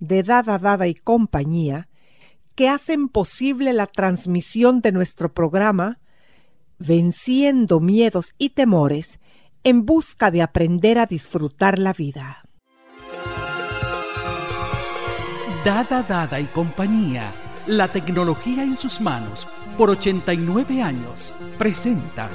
de Dada Dada y compañía que hacen posible la transmisión de nuestro programa Venciendo miedos y temores en busca de aprender a disfrutar la vida. Dada Dada y compañía, la tecnología en sus manos, por 89 años, presenta.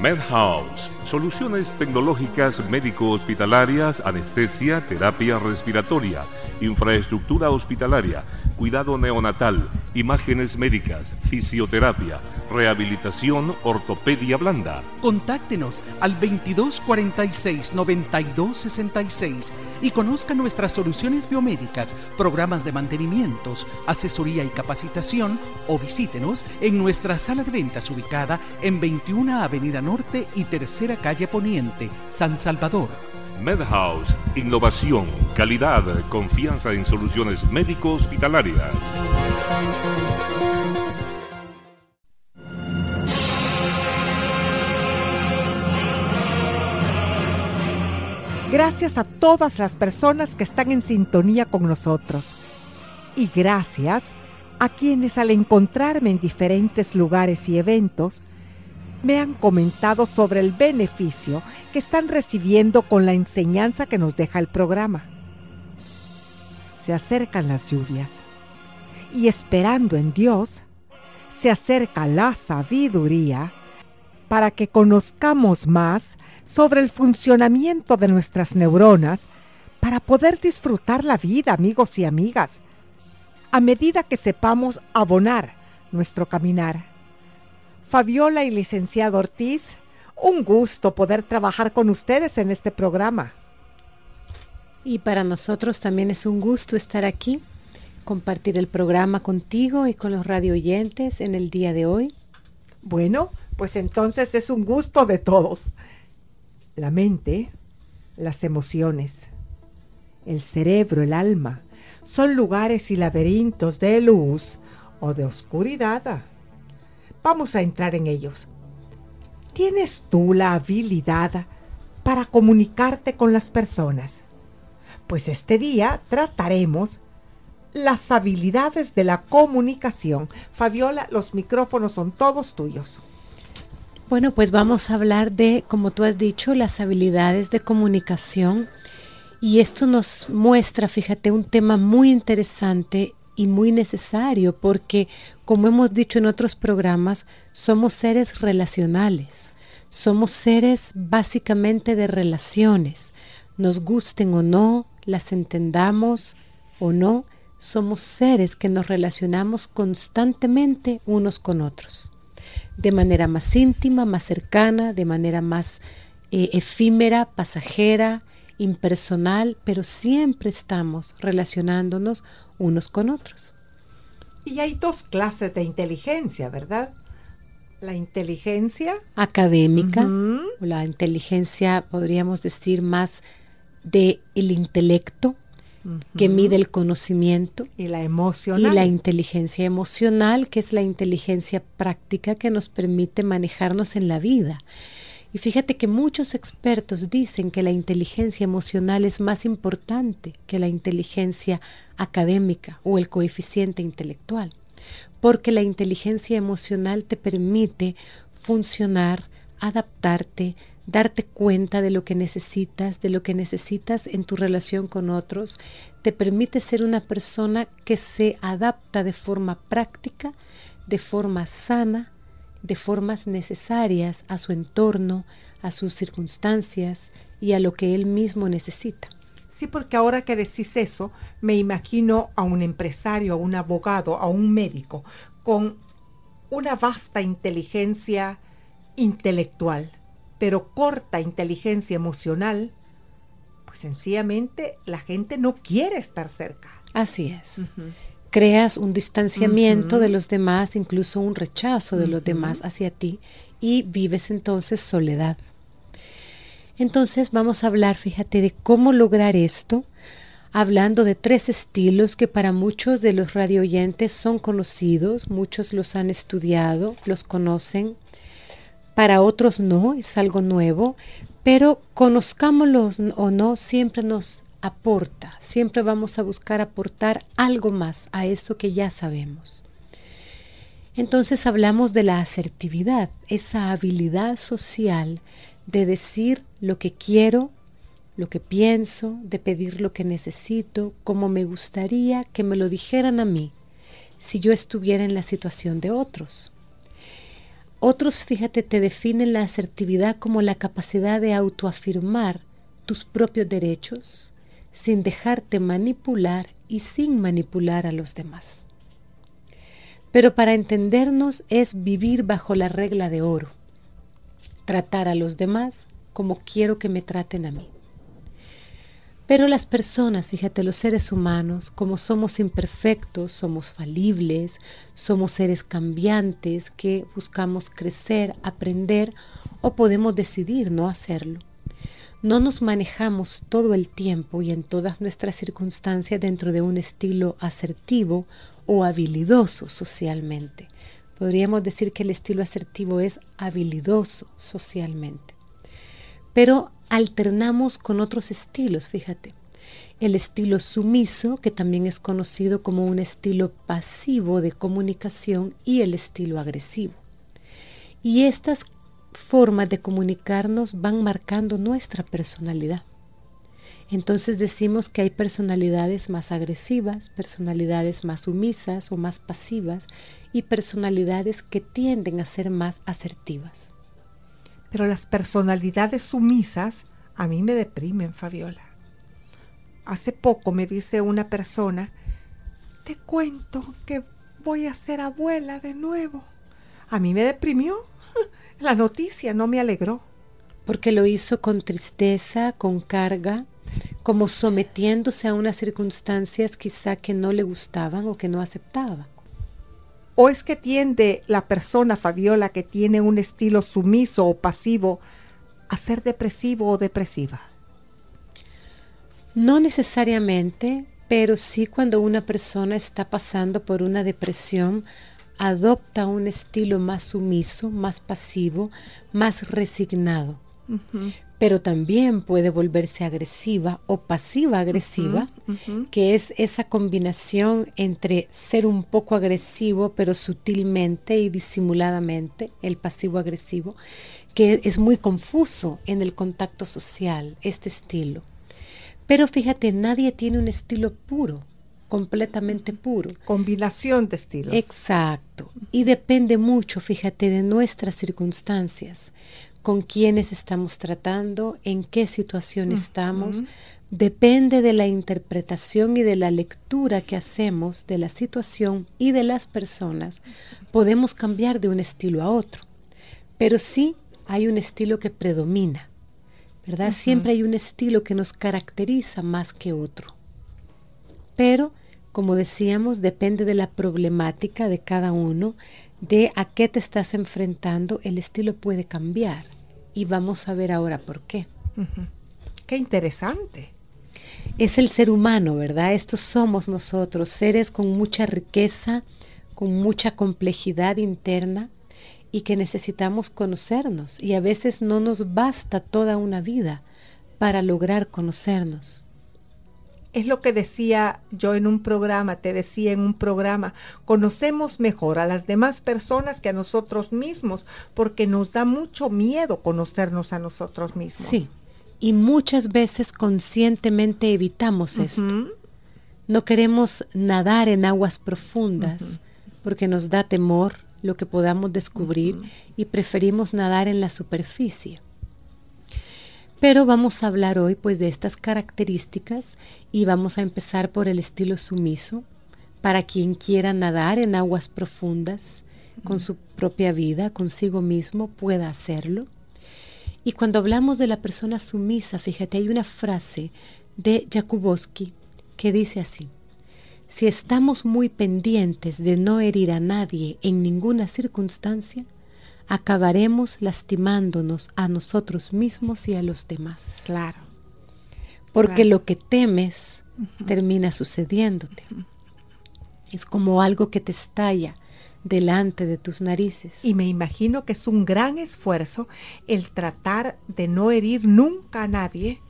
MedHouse, soluciones tecnológicas médico-hospitalarias, anestesia, terapia respiratoria, infraestructura hospitalaria, cuidado neonatal, imágenes médicas, fisioterapia, rehabilitación, ortopedia blanda. Contáctenos al 2246 9266 y conozca nuestras soluciones biomédicas, programas de mantenimientos, asesoría y capacitación o visítenos en nuestra sala de ventas ubicada en 21 Avenida Norte y Tercera Calle Poniente, San Salvador. MedHouse, innovación, calidad, confianza en soluciones médico-hospitalarias. Gracias a todas las personas que están en sintonía con nosotros. Y gracias a quienes al encontrarme en diferentes lugares y eventos, me han comentado sobre el beneficio que están recibiendo con la enseñanza que nos deja el programa. Se acercan las lluvias y esperando en Dios, se acerca la sabiduría para que conozcamos más sobre el funcionamiento de nuestras neuronas para poder disfrutar la vida, amigos y amigas, a medida que sepamos abonar nuestro caminar. Fabiola y licenciado Ortiz, un gusto poder trabajar con ustedes en este programa. Y para nosotros también es un gusto estar aquí, compartir el programa contigo y con los radio oyentes en el día de hoy. Bueno, pues entonces es un gusto de todos. La mente, las emociones, el cerebro, el alma, son lugares y laberintos de luz o de oscuridad. Vamos a entrar en ellos. ¿Tienes tú la habilidad para comunicarte con las personas? Pues este día trataremos las habilidades de la comunicación. Fabiola, los micrófonos son todos tuyos. Bueno, pues vamos a hablar de, como tú has dicho, las habilidades de comunicación. Y esto nos muestra, fíjate, un tema muy interesante y muy necesario porque, como hemos dicho en otros programas, somos seres relacionales. Somos seres básicamente de relaciones. Nos gusten o no, las entendamos o no, somos seres que nos relacionamos constantemente unos con otros de manera más íntima, más cercana, de manera más eh, efímera, pasajera, impersonal, pero siempre estamos relacionándonos unos con otros. Y hay dos clases de inteligencia, ¿verdad? La inteligencia académica, o la inteligencia, podríamos decir, más de el intelecto, que mide el conocimiento. Y la emocional. Y la inteligencia emocional, que es la inteligencia práctica que nos permite manejarnos en la vida. Y fíjate que muchos expertos dicen que la inteligencia emocional es más importante que la inteligencia académica o el coeficiente intelectual, porque la inteligencia emocional te permite funcionar, adaptarte, darte cuenta de lo que necesitas, de lo que necesitas en tu relación con otros, te permite ser una persona que se adapta de forma práctica, de forma sana, de formas necesarias a su entorno, a sus circunstancias y a lo que él mismo necesita. Sí, porque ahora que decís eso, me imagino a un empresario, a un abogado, a un médico, con una vasta inteligencia intelectual, pero corta inteligencia emocional, pues sencillamente la gente no quiere estar cerca. Así es. Creas un distanciamiento de los demás, incluso un rechazo de los demás hacia ti y vives entonces soledad. Entonces vamos a hablar, fíjate, de cómo lograr esto, hablando de tres estilos que para muchos de los radioyentes son conocidos, muchos los han estudiado, los conocen, para otros no, es algo nuevo, pero conozcámoslos o no, siempre nos aporta, siempre vamos a buscar aportar algo más a eso que ya sabemos. Entonces hablamos de la asertividad, esa habilidad social de decir lo que quiero, lo que pienso, de pedir lo que necesito, como me gustaría que me lo dijeran a mí si yo estuviera en la situación de otros. Otros, fíjate, te definen la asertividad como la capacidad de autoafirmar tus propios derechos sin dejarte manipular y sin manipular a los demás. Pero para entendernos es vivir bajo la regla de oro tratar a los demás como quiero que me traten a mí. Pero las personas, fíjate, los seres humanos, como somos imperfectos, somos falibles, somos seres cambiantes que buscamos crecer, aprender o podemos decidir no hacerlo. No nos manejamos todo el tiempo y en todas nuestras circunstancias dentro de un estilo asertivo o habilidoso socialmente. Podríamos decir que el estilo asertivo es habilidoso socialmente. Pero alternamos con otros estilos, fíjate. El estilo sumiso, que también es conocido como un estilo pasivo de comunicación, y el estilo agresivo. Y estas formas de comunicarnos van marcando nuestra personalidad. Entonces decimos que hay personalidades más agresivas, personalidades más sumisas o más pasivas y personalidades que tienden a ser más asertivas. Pero las personalidades sumisas a mí me deprimen, Fabiola. Hace poco me dice una persona, te cuento que voy a ser abuela de nuevo. A mí me deprimió. La noticia no me alegró. Porque lo hizo con tristeza, con carga, como sometiéndose a unas circunstancias quizá que no le gustaban o que no aceptaba. ¿O es que tiende la persona, Fabiola, que tiene un estilo sumiso o pasivo, a ser depresivo o depresiva? No necesariamente, pero sí cuando una persona está pasando por una depresión, adopta un estilo más sumiso, más pasivo, más resignado. Pero también puede volverse agresiva o pasiva agresiva, que es esa combinación entre ser un poco agresivo, pero sutilmente y disimuladamente, el pasivo agresivo, que es muy confuso en el contacto social, este estilo. Pero fíjate, nadie tiene un estilo puro, completamente puro. Combinación de estilos. Exacto. Y depende mucho, fíjate, de nuestras circunstancias con quiénes estamos tratando, en qué situación estamos, depende de la interpretación y de la lectura que hacemos de la situación y de las personas, podemos cambiar de un estilo a otro. Pero sí hay un estilo que predomina, ¿verdad? Siempre hay un estilo que nos caracteriza más que otro. Pero, como decíamos, depende de la problemática de cada uno, de a qué te estás enfrentando, el estilo puede cambiar. Y vamos a ver ahora por qué. Qué interesante. Es el ser humano, ¿verdad? Estos somos nosotros, seres con mucha riqueza, con mucha complejidad interna y que necesitamos conocernos. Y a veces no nos basta toda una vida para lograr conocernos. Es lo que decía yo en un programa, te decía en un programa, conocemos mejor a las demás personas que a nosotros mismos, porque nos da mucho miedo conocernos a nosotros mismos. Sí, y muchas veces conscientemente evitamos esto. No queremos nadar en aguas profundas porque nos da temor lo que podamos descubrir y preferimos nadar en la superficie. Pero vamos a hablar hoy pues de estas características y vamos a empezar por el estilo sumiso para quien quiera nadar en aguas profundas con su propia vida, consigo mismo, pueda hacerlo. Y cuando hablamos de la persona sumisa, fíjate, hay una frase de Jakubowski que dice así, si estamos muy pendientes de no herir a nadie en ninguna circunstancia, acabaremos lastimándonos a nosotros mismos y a los demás. Claro. Porque lo que temes termina sucediéndote. Es como algo que te estalla delante de tus narices. Y me imagino que es un gran esfuerzo el tratar de no herir nunca a nadie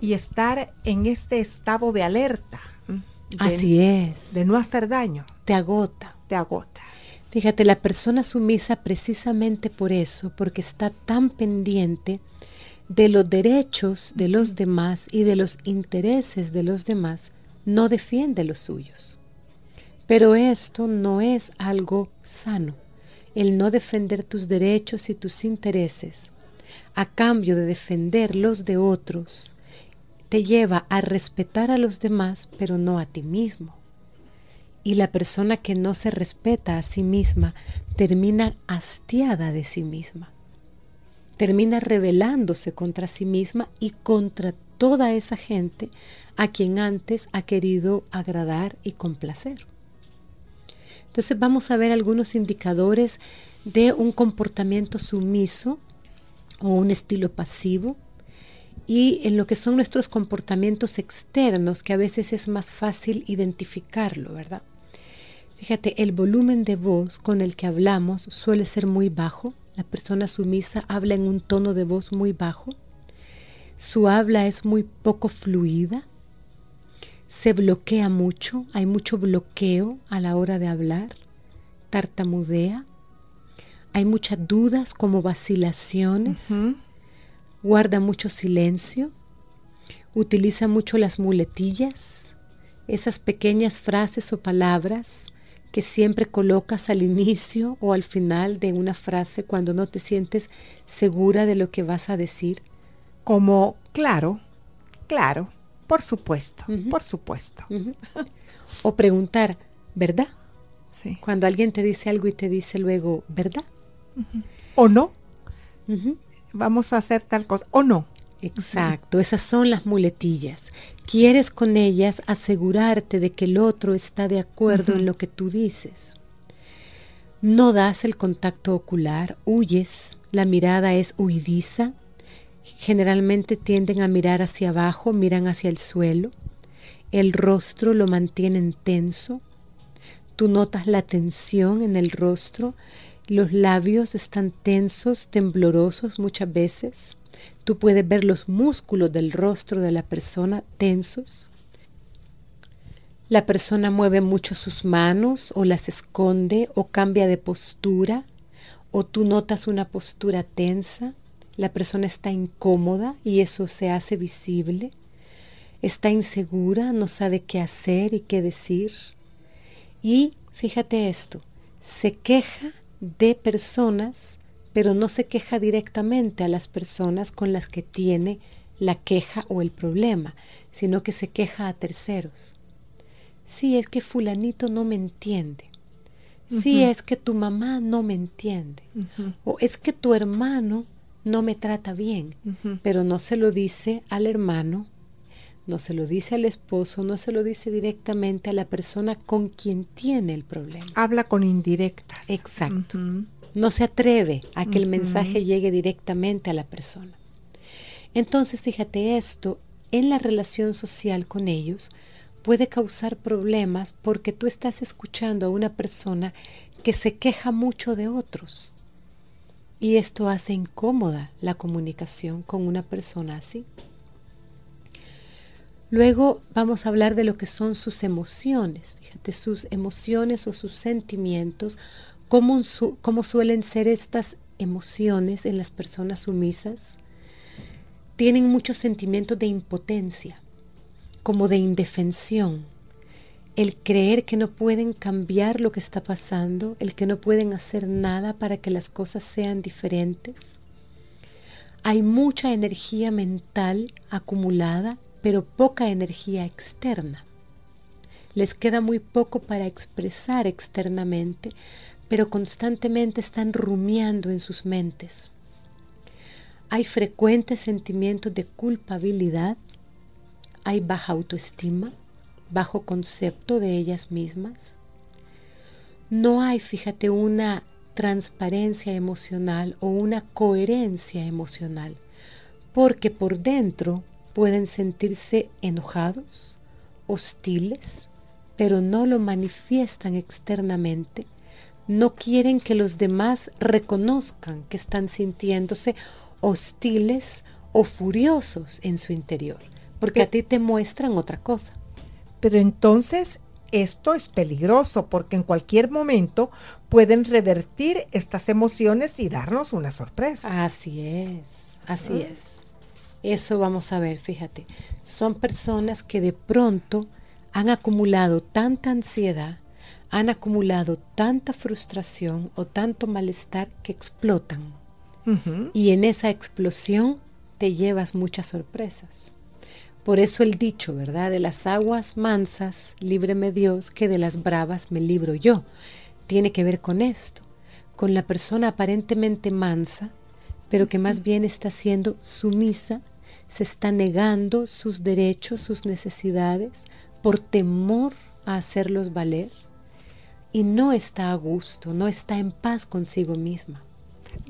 y estar en este estado de alerta. Así es. De no hacer daño. Te agota. Te agota. Fíjate, la persona sumisa precisamente por eso, porque está tan pendiente de los derechos de los demás y de los intereses de los demás, no defiende los suyos. Pero esto no es algo sano, el no defender tus derechos y tus intereses a cambio de defender los de otros, te lleva a respetar a los demás, pero no a ti mismo. Y la persona que no se respeta a sí misma termina hastiada de sí misma. Termina rebelándose contra sí misma y contra toda esa gente a quien antes ha querido agradar y complacer. Entonces vamos a ver algunos indicadores de un comportamiento sumiso o un estilo pasivo y en lo que son nuestros comportamientos externos, que a veces es más fácil identificarlo, ¿verdad? Fíjate, el volumen de voz con el que hablamos suele ser muy bajo. La persona sumisa habla en un tono de voz muy bajo. Su habla es muy poco fluida. Se bloquea mucho, hay mucho bloqueo a la hora de hablar. Tartamudea. Hay muchas dudas como vacilaciones. Guarda mucho silencio. Utiliza mucho las muletillas, esas pequeñas frases o palabras que siempre colocas al inicio o al final de una frase cuando no te sientes segura de lo que vas a decir? Como, claro, claro, por supuesto, por supuesto. o preguntar, ¿verdad? Sí. Cuando alguien te dice algo y te dice luego, ¿verdad? ¿O no? Vamos a hacer tal cosa, ¿o no? Exacto, esas son las muletillas. Quieres con ellas asegurarte de que el otro está de acuerdo en lo que tú dices. No das el contacto ocular, huyes, la mirada es huidiza. Generalmente tienden a mirar hacia abajo, miran hacia el suelo. El rostro lo mantienen tenso. Tú notas la tensión en el rostro. Los labios están tensos, temblorosos muchas veces Tú puedes ver los músculos del rostro de la persona tensos. La persona mueve mucho sus manos o las esconde o cambia de postura o tú notas una postura tensa. La persona está incómoda y eso se hace visible. Está insegura, no sabe qué hacer y qué decir. Y fíjate esto, se queja de personas pero no se queja directamente a las personas con las que tiene la queja o el problema, sino que se queja a terceros. Sí, es que fulanito no me entiende. Sí, es que tu mamá no me entiende. O es que tu hermano no me trata bien, pero no se lo dice al hermano, no se lo dice al esposo, no se lo dice directamente a la persona con quien tiene el problema. Habla con indirectas. Exacto no se atreve a que el mensaje llegue directamente a la persona. Entonces, fíjate esto, en la relación social con ellos puede causar problemas porque tú estás escuchando a una persona que se queja mucho de otros. Y esto hace incómoda la comunicación con una persona así. Luego vamos a hablar de lo que son sus emociones. Fíjate, sus emociones o sus sentimientos, cómo, cómo suelen ser estas emociones en las personas sumisas. Tienen muchos sentimientos de impotencia, como de indefensión, el creer que no pueden cambiar lo que está pasando, el que no pueden hacer nada para que las cosas sean diferentes. Hay mucha energía mental acumulada, pero poca energía externa. Les queda muy poco para expresar externamente, pero constantemente están rumiando en sus mentes. Hay frecuentes sentimientos de culpabilidad, hay baja autoestima, bajo concepto de ellas mismas. No hay, fíjate, una transparencia emocional o una coherencia emocional, porque por dentro pueden sentirse enojados, hostiles, pero no lo manifiestan externamente, no quieren que los demás reconozcan que están sintiéndose hostiles o furiosos en su interior, porque a ti te muestran otra cosa. Pero entonces esto es peligroso porque en cualquier momento pueden revertir estas emociones y darnos una sorpresa. Así es, así ah. es. Eso vamos a ver, fíjate. Son personas que de pronto han acumulado tanta ansiedad, han acumulado tanta frustración o tanto malestar que explotan. Y en esa explosión te llevas muchas sorpresas. Por eso el dicho, ¿verdad? De las aguas mansas, líbreme Dios, que de las bravas me libro yo. Tiene que ver con esto, con la persona aparentemente mansa, pero que más bien está siendo sumisa, se está negando sus derechos, sus necesidades, por temor a hacerlos valer, y no está a gusto, no está en paz consigo misma.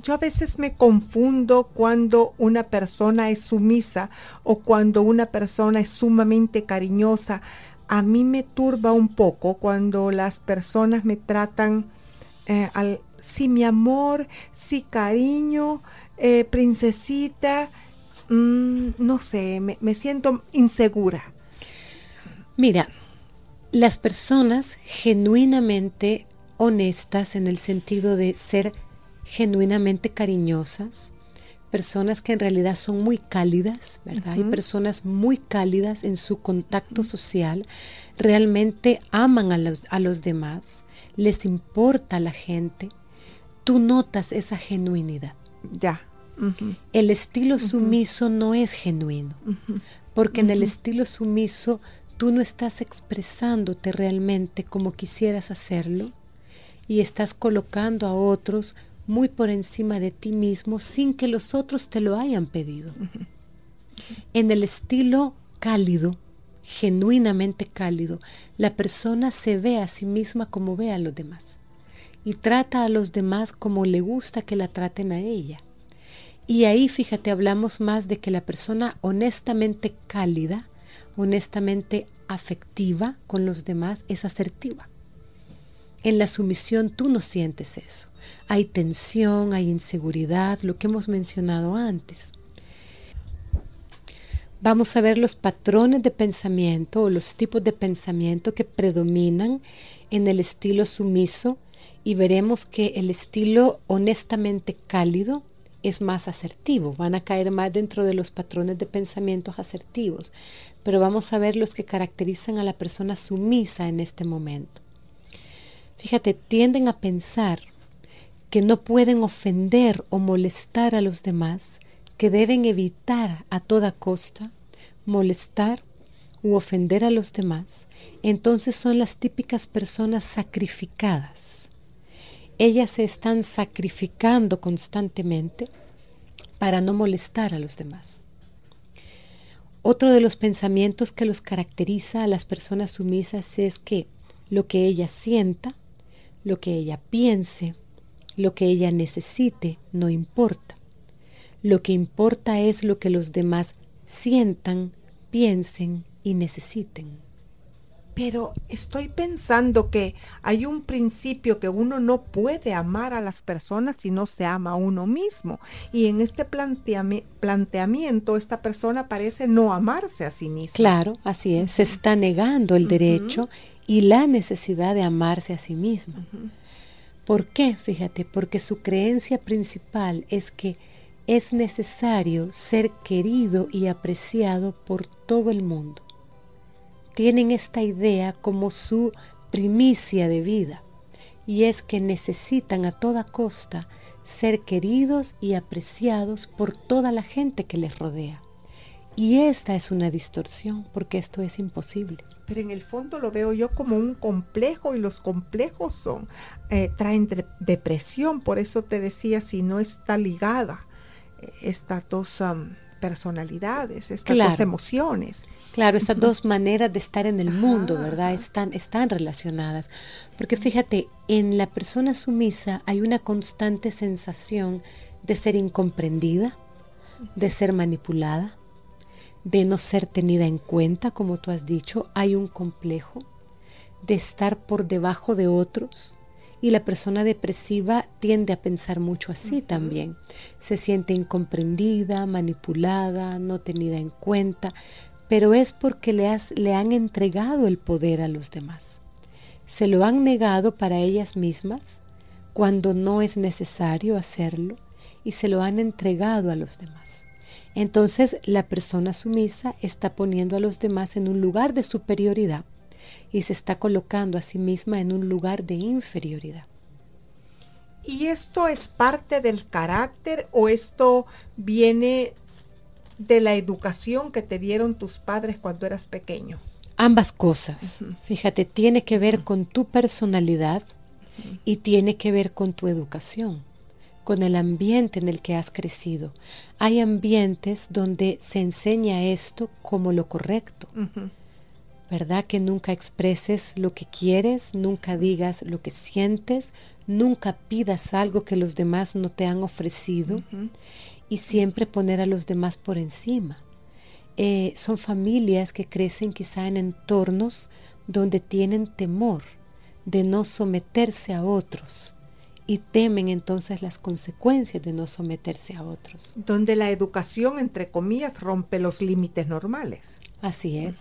Yo a veces me confundo cuando una persona es sumisa o cuando una persona es sumamente cariñosa. A mí me turba un poco cuando las personas me tratan eh, al, sí mi amor, sí cariño, eh, princesita, mm, no sé, me, me siento insegura. Mira, las personas genuinamente honestas en el sentido de ser genuinamente cariñosas, personas que en realidad son muy cálidas, ¿verdad? Hay personas muy cálidas en su contacto social, realmente aman a los, a los demás, les importa a la gente. Tú notas esa genuinidad. Ya. El estilo sumiso no es genuino, porque en el estilo sumiso tú no estás expresándote realmente como quisieras hacerlo y estás colocando a otros muy por encima de ti mismo sin que los otros te lo hayan pedido. En el estilo cálido, genuinamente cálido, la persona se ve a sí misma como ve a los demás y trata a los demás como le gusta que la traten a ella. Y ahí, fíjate, hablamos más de que la persona honestamente cálida, honestamente afectiva con los demás, es asertiva. En la sumisión tú no sientes eso. Hay tensión, hay inseguridad, lo que hemos mencionado antes. Vamos a ver los patrones de pensamiento o los tipos de pensamiento que predominan en el estilo sumiso y veremos que el estilo honestamente cálido es más asertivo, van a caer más dentro de los patrones de pensamientos asertivos, pero vamos a ver los que caracterizan a la persona sumisa en este momento. Fíjate, tienden a pensar que no pueden ofender o molestar a los demás, que deben evitar a toda costa molestar u ofender a los demás, entonces son las típicas personas sacrificadas. Ellas se están sacrificando constantemente para no molestar a los demás. Otro de los pensamientos que los caracteriza a las personas sumisas es que lo que ella sienta, lo que ella piense, lo que ella necesite no importa. Lo que importa es lo que los demás sientan, piensen y necesiten. Pero estoy pensando que hay un principio que uno no puede amar a las personas si no se ama a uno mismo. Y en este planteamiento esta persona parece no amarse a sí misma. Claro, así es. Se está negando el derecho y la necesidad de amarse a sí misma. ¿Por qué? Fíjate, porque su creencia principal es que es necesario ser querido y apreciado por todo el mundo tienen esta idea como su primicia de vida y es que necesitan a toda costa ser queridos y apreciados por toda la gente que les rodea. Y esta es una distorsión porque esto es imposible. Pero en el fondo lo veo yo como un complejo y los complejos son eh, traen depresión. Por eso te decía si no está ligada eh, estas dos personalidades, estas dos emociones. Claro, estas dos maneras de estar en el mundo, ¿verdad? Están, están relacionadas. Porque fíjate, en la persona sumisa hay una constante sensación de ser incomprendida, de ser manipulada, de no ser tenida en cuenta, como tú has dicho. Hay un complejo de estar por debajo de otros. Y la persona depresiva tiende a pensar mucho así también. Se siente incomprendida, manipulada, no tenida en cuenta, pero es porque le, le han entregado el poder a los demás. Se lo han negado para ellas mismas cuando no es necesario hacerlo y se lo han entregado a los demás. Entonces la persona sumisa está poniendo a los demás en un lugar de superioridad y se está colocando a sí misma en un lugar de inferioridad. ¿Y esto es parte del carácter o esto viene de la educación que te dieron tus padres cuando eras pequeño? Ambas cosas. Fíjate, tiene que ver con tu personalidad y tiene que ver con tu educación, con el ambiente en el que has crecido. Hay ambientes donde se enseña esto como lo correcto. ¿Verdad? Que nunca expreses lo que quieres, nunca digas lo que sientes, nunca pidas algo que los demás no te han ofrecido y siempre poner a los demás por encima. Eh, son familias que crecen quizá en entornos donde tienen temor de no someterse a otros y temen entonces las consecuencias de no someterse a otros. Donde la educación, entre comillas, rompe los límites normales. Así es.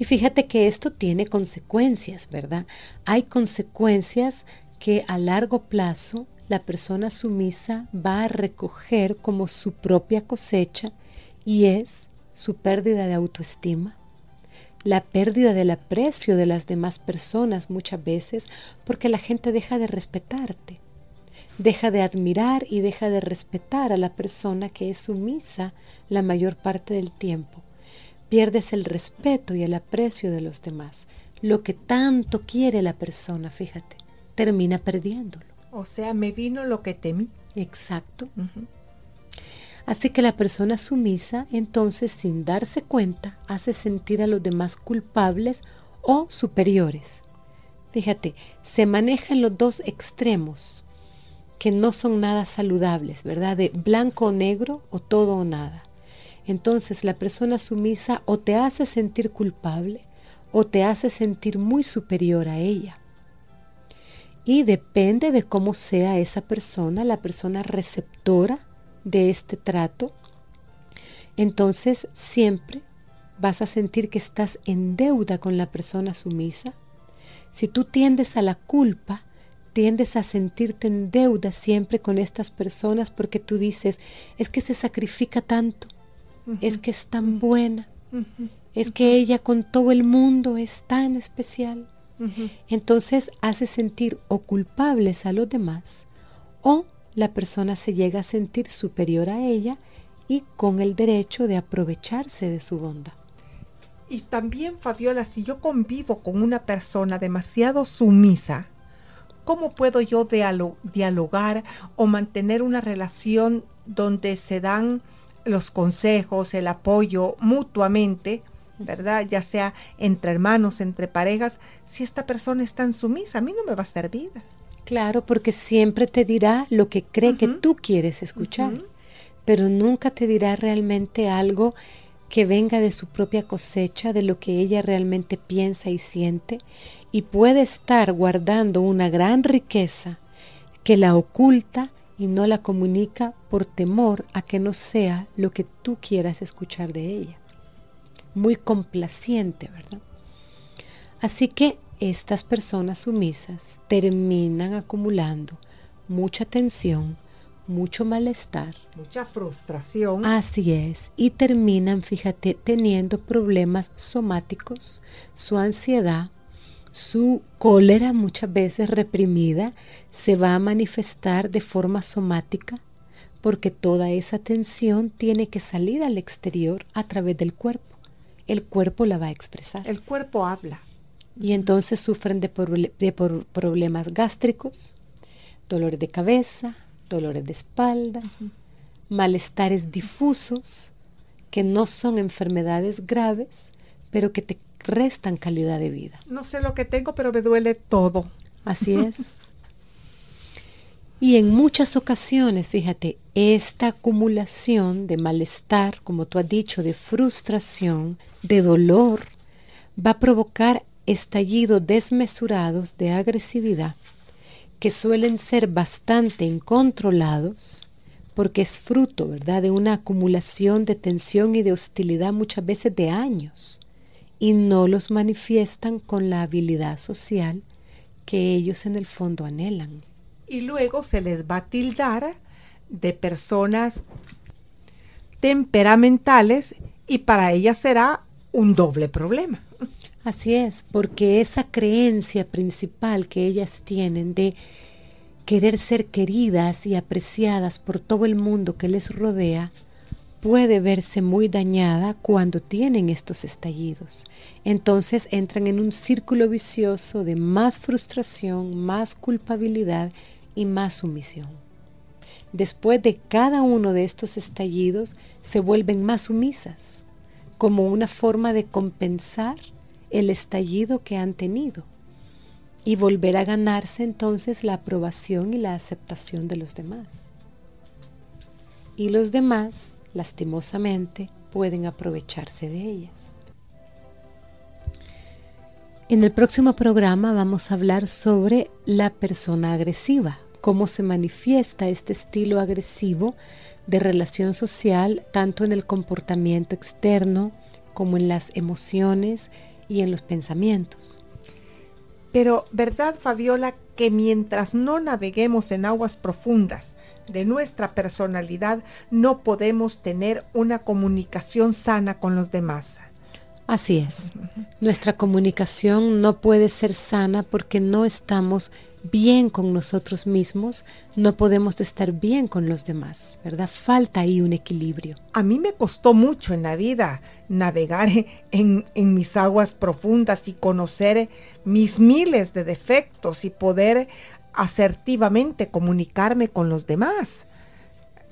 Y fíjate que esto tiene consecuencias, ¿verdad? Hay consecuencias que a largo plazo la persona sumisa va a recoger como su propia cosecha y es su pérdida de autoestima, la pérdida del aprecio de las demás personas muchas veces porque la gente deja de respetarte, deja de admirar y deja de respetar a la persona que es sumisa la mayor parte del tiempo. Pierdes el respeto y el aprecio de los demás. Lo que tanto quiere la persona, fíjate, termina perdiéndolo. O sea, me vino lo que temí. Exacto. Así que la persona sumisa, entonces, sin darse cuenta, hace sentir a los demás culpables o superiores. Fíjate, se manejan los dos extremos, que no son nada saludables, ¿verdad? De blanco o negro o todo o nada. Entonces la persona sumisa o te hace sentir culpable o te hace sentir muy superior a ella. Y depende de cómo sea esa persona, la persona receptora de este trato, entonces siempre vas a sentir que estás en deuda con la persona sumisa. Si tú tiendes a la culpa, tiendes a sentirte en deuda siempre con estas personas porque tú dices, es que se sacrifica tanto, es que es tan buena, es que ella con todo el mundo es tan especial. Entonces hace sentir o culpables a los demás o la persona se llega a sentir superior a ella y con el derecho de aprovecharse de su bondad. Y también, Fabiola, si yo convivo con una persona demasiado sumisa, ¿cómo puedo yo dialogar o mantener una relación donde se dan los consejos, el apoyo mutuamente ¿verdad? Ya sea entre hermanos, entre parejas, si esta persona es tan sumisa, a mí no me va a servir. Claro, porque siempre te dirá lo que cree que tú quieres escuchar, pero nunca te dirá realmente algo que venga de su propia cosecha, de lo que ella realmente piensa y siente, y puede estar guardando una gran riqueza que la oculta y no la comunica por temor a que no sea lo que tú quieras escuchar de ella. Muy complaciente, ¿verdad? Así que estas personas sumisas terminan acumulando mucha tensión, mucho malestar. Mucha frustración. Así es. Y terminan, fíjate, teniendo problemas somáticos, su ansiedad, su cólera muchas veces reprimida se va a manifestar de forma somática porque toda esa tensión tiene que salir al exterior a través del cuerpo. El cuerpo la va a expresar. El cuerpo habla. Y entonces sufren de, problemas gástricos, dolores de cabeza, dolores de espalda, malestares difusos, que no son enfermedades graves, pero que te restan calidad de vida. No sé lo que tengo, pero me duele todo. Así es. y en muchas ocasiones, fíjate, esta acumulación de malestar, como tú has dicho, de frustración, de dolor, va a provocar estallidos desmesurados de agresividad que suelen ser bastante incontrolados porque es fruto, ¿verdad?, de una acumulación de tensión y de hostilidad muchas veces de años y no los manifiestan con la habilidad social que ellos en el fondo anhelan. Y luego se les va a tildar de personas temperamentales y para ellas será un doble problema. Así es, porque esa creencia principal que ellas tienen de querer ser queridas y apreciadas por todo el mundo que les rodea, puede verse muy dañada cuando tienen estos estallidos. Entonces entran en un círculo vicioso de más frustración, más culpabilidad y más sumisión. Después de cada uno de estos estallidos se vuelven más sumisas, como una forma de compensar el estallido que han tenido y volver a ganarse entonces la aprobación y la aceptación de los demás. Y los demás lastimosamente, pueden aprovecharse de ellas. En el próximo programa vamos a hablar sobre la persona agresiva, cómo se manifiesta este estilo agresivo de relación social tanto en el comportamiento externo como en las emociones y en los pensamientos. Pero, ¿verdad, Fabiola, que mientras no naveguemos en aguas profundas de nuestra personalidad, no podemos tener una comunicación sana con los demás. Así es. Nuestra comunicación no puede ser sana porque no estamos bien con nosotros mismos, no podemos estar bien con los demás, ¿verdad? Falta ahí un equilibrio. A mí me costó mucho en la vida navegar en, en mis aguas profundas y conocer mis miles de defectos y poder asertivamente comunicarme con los demás.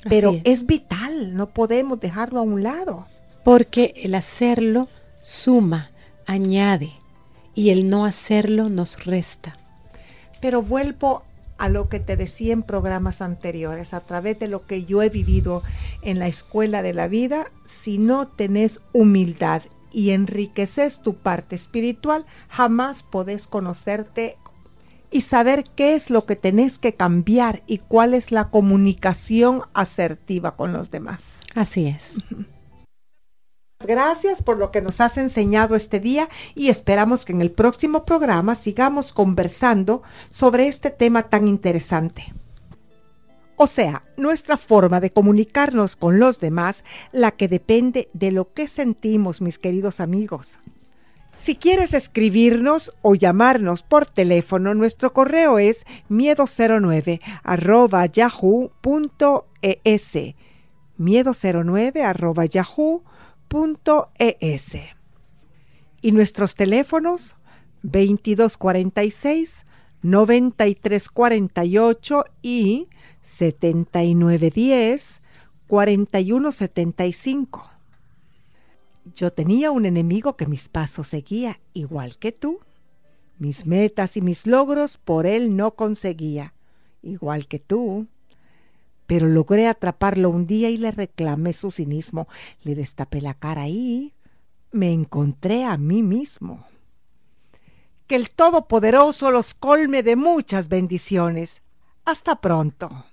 Pero es. vital, no podemos dejarlo a un lado. Porque el hacerlo suma, añade, y el no hacerlo nos resta. Pero vuelvo a lo que te decía en programas anteriores, a través de lo que yo he vivido en la escuela de la vida, si no tenés humildad y enriqueces tu parte espiritual, jamás podés conocerte y saber qué es lo que tenés que cambiar y cuál es la comunicación asertiva con los demás. Así es. Gracias por lo que nos has enseñado este día y esperamos que en el próximo programa sigamos conversando sobre este tema tan interesante. O sea, nuestra forma de comunicarnos con los demás, la que depende de lo que sentimos, mis queridos amigos. Si quieres escribirnos o llamarnos por teléfono, nuestro correo es miedo09 arroba yahoo.es. Miedo09 arroba yahoo.es. Y nuestros teléfonos 2246 9348 y 7910 4175. Yo tenía un enemigo que mis pasos seguía, igual que tú. Mis metas y mis logros por él no conseguía, igual que tú. pero logré atraparlo un día y le reclamé su cinismo. Le destapé la cara y me encontré a mí mismo. Que el Todopoderoso los colme de muchas bendiciones. Hasta pronto.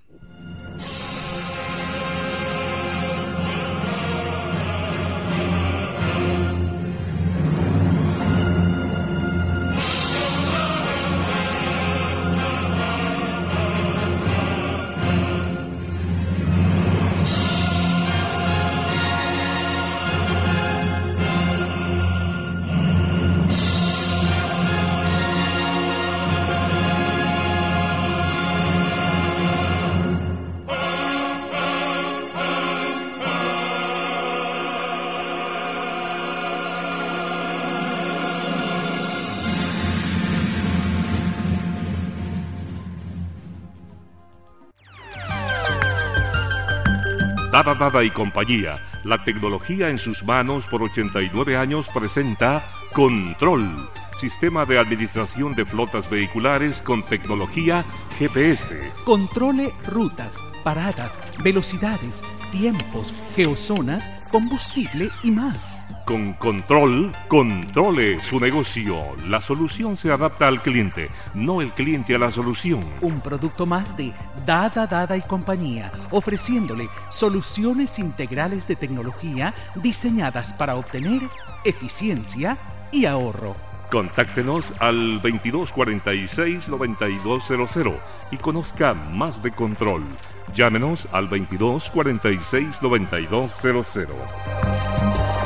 Dada Dada y compañía, la tecnología en sus manos por 89 años presenta Control, sistema de administración de flotas vehiculares con tecnología GPS. Controle rutas, paradas, velocidades, tiempos, geozonas, combustible y más. Con control, controle su negocio. La solución se adapta al cliente, no el cliente a la solución. Un producto más de Dada Dada y compañía, ofreciéndole soluciones integrales de tecnología diseñadas para obtener eficiencia y ahorro. Contáctenos al 2246-9200 y conozca más de control. Llámenos al 2246-9200.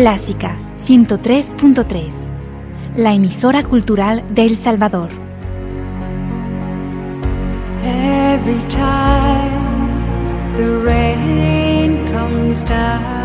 Clásica 103.3, la emisora cultural de El Salvador. Every time the rain comes down.